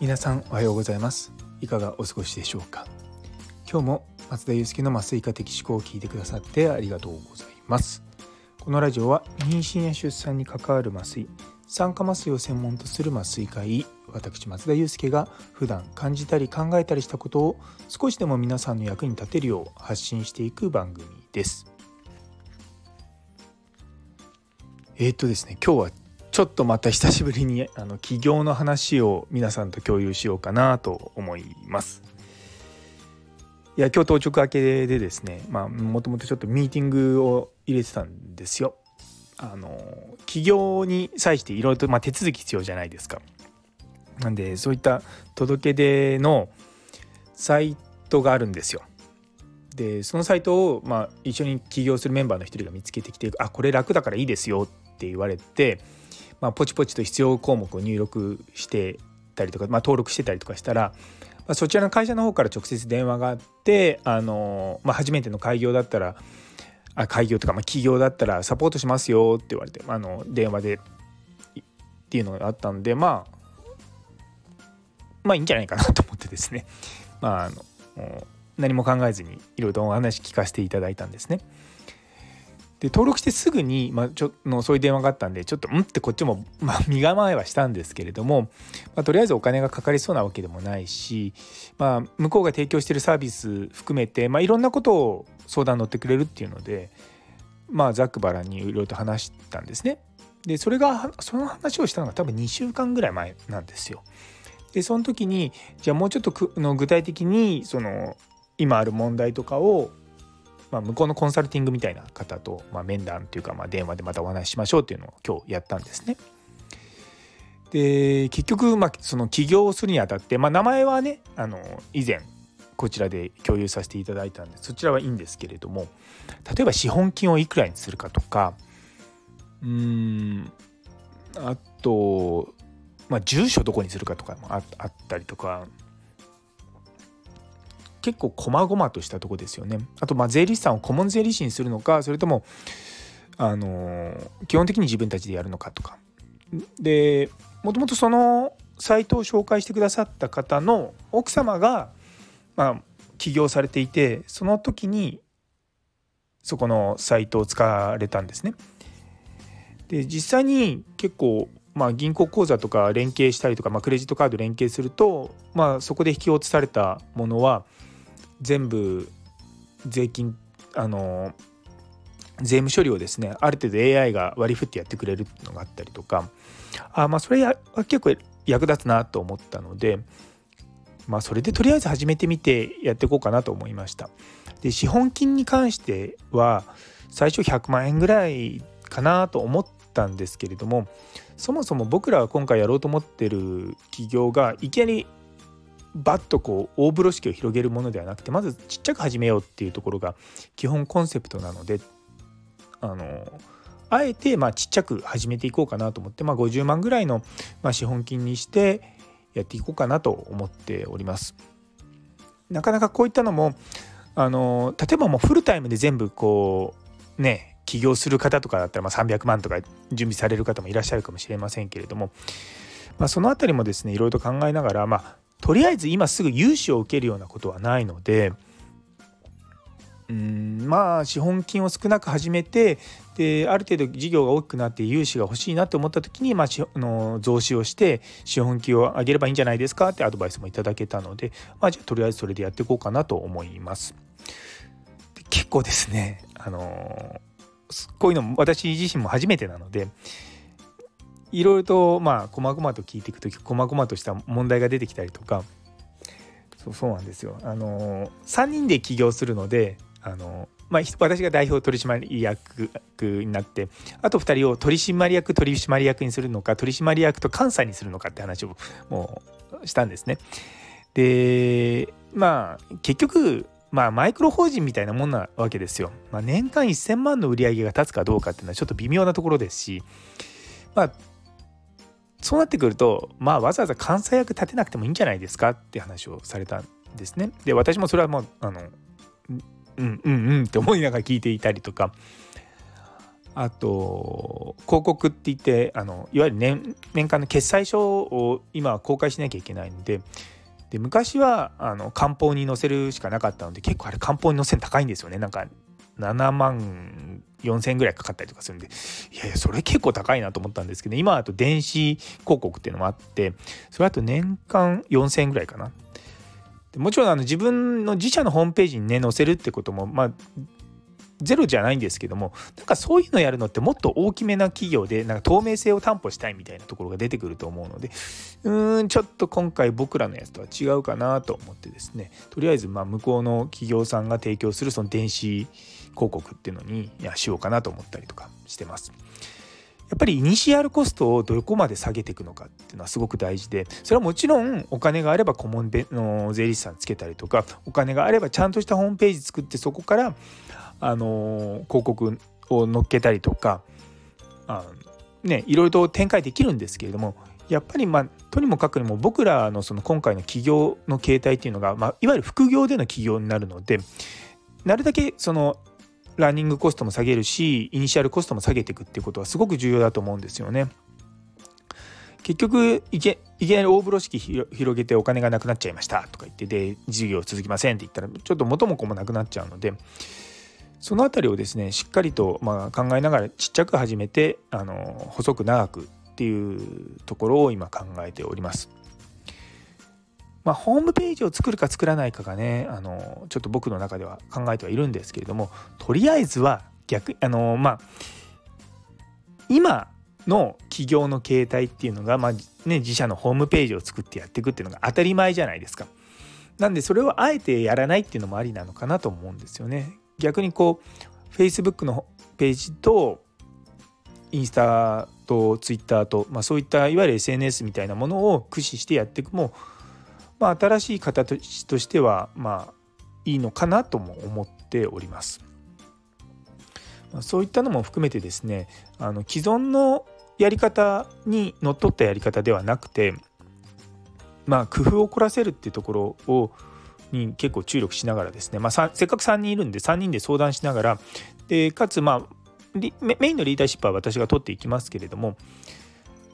皆さんおはようございます。いかがお過ごしでしょうか。今日も松田祐介の麻酔科的思考を聞いてくださってありがとうございます。このラジオは妊娠や出産に関わる麻酔酸化麻酔を専門とする麻酔科医私松田祐介が普段感じたり考えたりしたことを少しでも皆さんの役に立てるよう発信していく番組です。えー、っとですね今日はちょっとまた久しぶりにあの起業の話を皆さんと共有しようかなと思います。いや今日当直明けでですねまあもともとちょっとミーティングを入れてたんですよ。あの起業に際していろいろと、まあ、手続き必要じゃないですか。なんでそういった届け出のサイトがあるんですよ。でそのサイトを、まあ、一緒に起業するメンバーの一人が見つけてきて「あこれ楽だからいいですよ」って言われてまあ、ポチポチと必要項目を入力してたりとか、まあ、登録してたりとかしたら、まあ、そちらの会社の方から直接電話があってあの、まあ、初めての開業だったらあ開業とか、まあ、企業だったらサポートしますよって言われてあの電話でっていうのがあったんでまあまあいいんじゃないかなと思ってですねまああの何も考えずにいろいろお話聞かせていただいたんですね。で登録してすぐに、まあ、ちょのそういう電話があったんでちょっとうん？ってこっちも、まあ、身構えはしたんですけれども、まあ、とりあえずお金がかかりそうなわけでもないし、まあ、向こうが提供してるサービス含めて、まあ、いろんなことを相談乗ってくれるっていうので、まあ、ざっくばらんにいろいろと話したんですね。でそれがその話をしたのが多分2週間ぐらい前なんですよ。でその時にじゃあもうちょっとの具体的にその今ある問題とかをまあ、向こうのコンサルティングみたいな方と、まあ、面談というか、まあ、電話でまたお話ししましょうっていうのを今日やったんですね。で結局、まあ、その起業するにあたって、まあ、名前はねあの以前こちらで共有させていただいたんでそちらはいいんですけれども例えば資本金をいくらにするかとかうんあと、まあ、住所どこにするかとかもあったりとか結構細々としたとこですよね。あとまあ税理士さんを顧問税理士にするのかそれともあの基本的に自分たちでやるのかとか。でもともとそのサイトを紹介してくださった方の奥様が、まあ、起業されていてその時にそこのサイトを使われたんですね。で実際に結構まあ、銀行口座とか連携したりとか、まあ、クレジットカード連携すると、まあ、そこで引き落とされたものは全部税金あの税務処理をですねある程度 AI が割り振ってやってくれるのがあったりとかあまあそれは結構役立つなと思ったのでまあそれでとりあえず始めてみてやっていこうかなと思いました。で資本金に関しては最初100万円ぐらいかなと思ったんですけれどもそもそも僕らは今回やろうと思ってる企業がいきなりバッとこう大風呂敷を広げるものではなくてまずちっちゃく始めようっていうところが基本コンセプトなのであのあえてまあちっちゃく始めていこうかなと思って、まあ、50万ぐらいのまあ資本金にしてやっていこうかなと思っております。なかなかこういったのもあの例えばもうフルタイムで全部こうね起業する方とかだったらまあ300万とか準備される方もいらっしゃるかもしれませんけれども、まあ、その辺りもですねいろいろと考えながら、まあ、とりあえず今すぐ融資を受けるようなことはないのでうんまあ資本金を少なく始めてである程度事業が大きくなって融資が欲しいなと思った時に、まあ、の増資をして資本金を上げればいいんじゃないですかってアドバイスもいただけたので、まあ、じゃあとりあえずそれでやっていこうかなと思います。結構ですねあのこういうの私自身も初めてなのでいろいろとまあ細々と聞いていく時細々とした問題が出てきたりとかそうそうなんですよ。あの3人で起業するのであのまあ、私が代表取締役になってあと2人を取締役取締役にするのか取締役と監査にするのかって話をもうしたんですね。でまあ結局まあマイクロ法人みたいなもんなわけですよ。まあ、年間1000万の売り上げが立つかどうかっていうのはちょっと微妙なところですしまあそうなってくるとまあわざわざ監査役立てなくてもいいんじゃないですかって話をされたんですね。で私もそれはもうあのうんうんうんって思いながら聞いていたりとかあと広告って言ってあのいわゆる年年間の決済書を今は公開しなきゃいけないのでで昔はあの漢方に載せるしかなかったので結構あれ漢方に載せるの高いんですよねなんか7万4,000円ぐらいかかったりとかするんでいやいやそれ結構高いなと思ったんですけど今あと電子広告っていうのもあってそれあと年間4,000円ぐらいかな。もちろんあの自分の自社のホームページにね載せるってこともまあゼロじゃないんですけどもなんかそういうのやるのってもっと大きめな企業でなんか透明性を担保したいみたいなところが出てくると思うのでうーんちょっと今回僕らのやつとは違うかなと思ってですね。とりあえずま向こうの企業さんが提供するその電子広告っていうのにいやしようかなと思ったりとかしてます。やっぱりイニシアルコストをどこまで下げていくのかっていうのはすごく大事でそれはもちろんお金があれば顧問の税理士さんつけたりとかお金があればちゃんとしたホームページ作ってそこからあの広告を載っけたりとかあねいろいろと展開できるんですけれどもやっぱりまあとにもかくにも僕らのその今回の起業の形態っていうのが、まあ、いわゆる副業での起業になるのでなるだけそのランニングコストも下げるしイニシャルコストも下げていくっていうことはすごく重要だと思うんですよね。結局いけいきなり大風呂敷広げてお金がなくなっちゃいましたとか言ってで事業続きませんって言ったらちょっと元も子もなくなっちゃうのでその辺りをですねしっかりとまあ考えながらちっちゃく始めてあの細く長くっていうところを今考えております。まあ、ホームページを作るか作らないかがねあのちょっと僕の中では考えてはいるんですけれどもとりあえずは逆あのまあ今の企業の形態っていうのが、まあね、自社のホームページを作ってやっていくっていうのが当たり前じゃないですか。なんでそれをあえてやらないっていうのもありなのかなと思うんですよね。逆にこう Facebook のページとインスタと Twitter と、まあ、そういったいわゆる SNS みたいなものを駆使してやっていくもまあ、新しい形としてはまあいいのかなとも思っております。ま、そういったのも含めてですねあの既存のやり方にのっとったやり方ではなくてまあ工夫を凝らせるっていうところをに結構注力しながらですね、まあ、せっかく3人いるんで3人で相談しながらでかつまあメインのリーダーシップは私が取っていきますけれども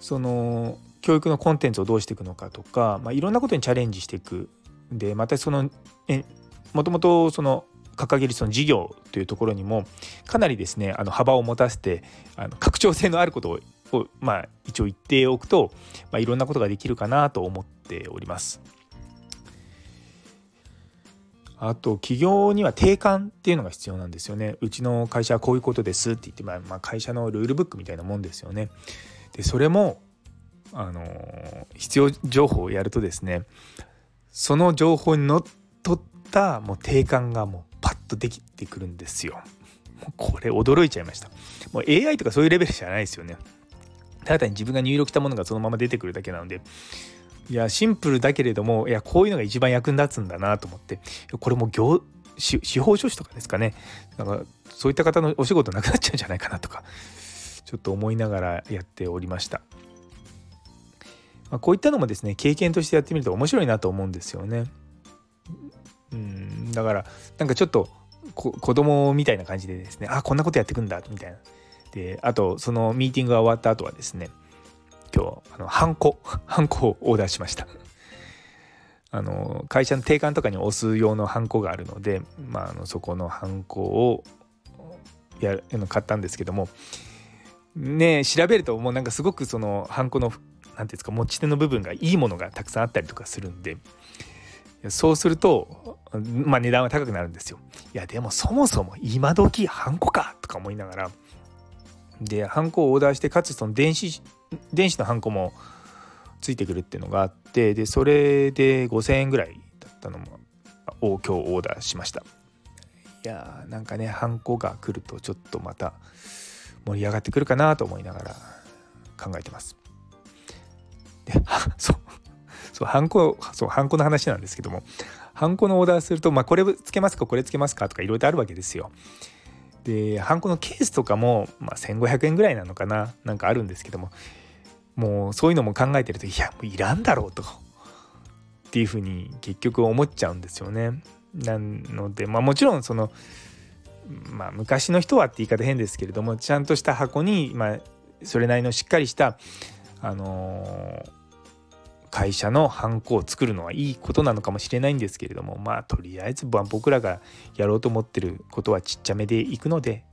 その教育のコンテンツをどうしていくのかとか、まあ、いろんなことにチャレンジしていくでまたそのえもともとその掲げるその事業というところにもかなりですねあの幅を持たせてあの拡張性のあることを、まあ、一応言っておくと、まあ、いろんなことができるかなと思っております。あと企業には定款っていうのが必要なんですよね。うちの会社はこういうことですって言って、まあ、まあ、会社のルールブックみたいなもんですよね。でそれもあの必要情報をやるとですねその情報にのっとったもう定款がもうパッとできてくるんですよ。もうこれ驚いちゃいました。もう AI とかそういうレベルじゃないですよね。ただ単に自分が入力したものがそのまま出てくるだけなのでいやシンプルだけれどもいやこういうのが一番役に立つんだなと思ってこれも業司法書士とかですかねなんかそういった方のお仕事なくなっちゃうんじゃないかなとかちょっと思いながらやっておりました。ま、こういったのもですね経験としてやってみると面白いなと思うんですよね。うんだからなんかちょっとこ子供みたいな感じでですねあこんなことやってくんだみたいな。であとそのミーティングが終わった後はですね今日あのハンコ ハンコをオーダーしました。あの会社の定款とかに押す用のハンコがあるので、まあ、あのそこのハンコをや買ったんですけどもね調べるともうなんかすごくそのハンコのていうんですか持ち手の部分がいいものがたくさんあったりとかするんでそうすると、まあ、値段は高くなるんですよ。いやでもそもそも今時ハンコかとか思いながらでハンコをオーダーしてかつその電子電子のハンコもついてくるっていうのがあってでそれで5,000円ぐらいだったのもを今日オーダーしました。いやーなんかねハンコが来るとちょっとまた盛り上がってくるかなと思いながら考えてます。で そうそうハンコそうハンコの話なんですけどもハンコのオーダーすると、まあ、これつけますかこれつけますかとかいろいろあるわけですよ。でハンコのケースとかも、まあ、1500円ぐらいなのかななんかあるんですけどももうそういうのも考えてるといやもういらんだろうとっていうふうに結局思っちゃうんですよね。なのでまあもちろんそのまあ昔の人はって言い方変ですけれどもちゃんとした箱に、まあ、それなりのしっかりしたあの会社のハンコを作るのはいいことなのかもしれないんですけれどもまあとりあえず僕らがやろうと思ってることはちっちゃめでいくので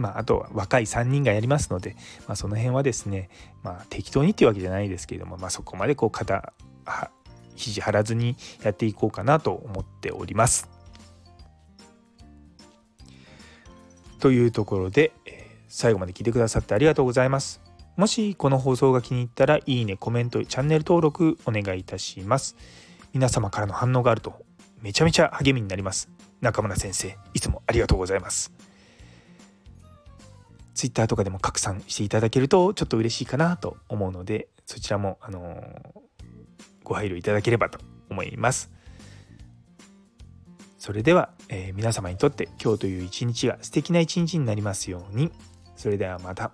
まあ、あとは若い3人がやりますので、まあ、その辺はですね、まあ、適当にっていうわけじゃないですけれども、まあ、そこまでこう肩肘張らずにやっていこうかなと思っております。というところで、最後まで聞いてくださってありがとうございます。もしこの放送が気に入ったらいいね、コメント、チャンネル登録お願いいたします。皆様からの反応があるとめちゃめちゃ励みになります。中村先生、いつもありがとうございます。Twitter とかでも拡散していただけるとちょっと嬉しいかなと思うので、そちらも、あのー、ご配慮いただければと思います。それでは、えー、皆様にとって今日という一日が素敵な一日になりますように。それではまた。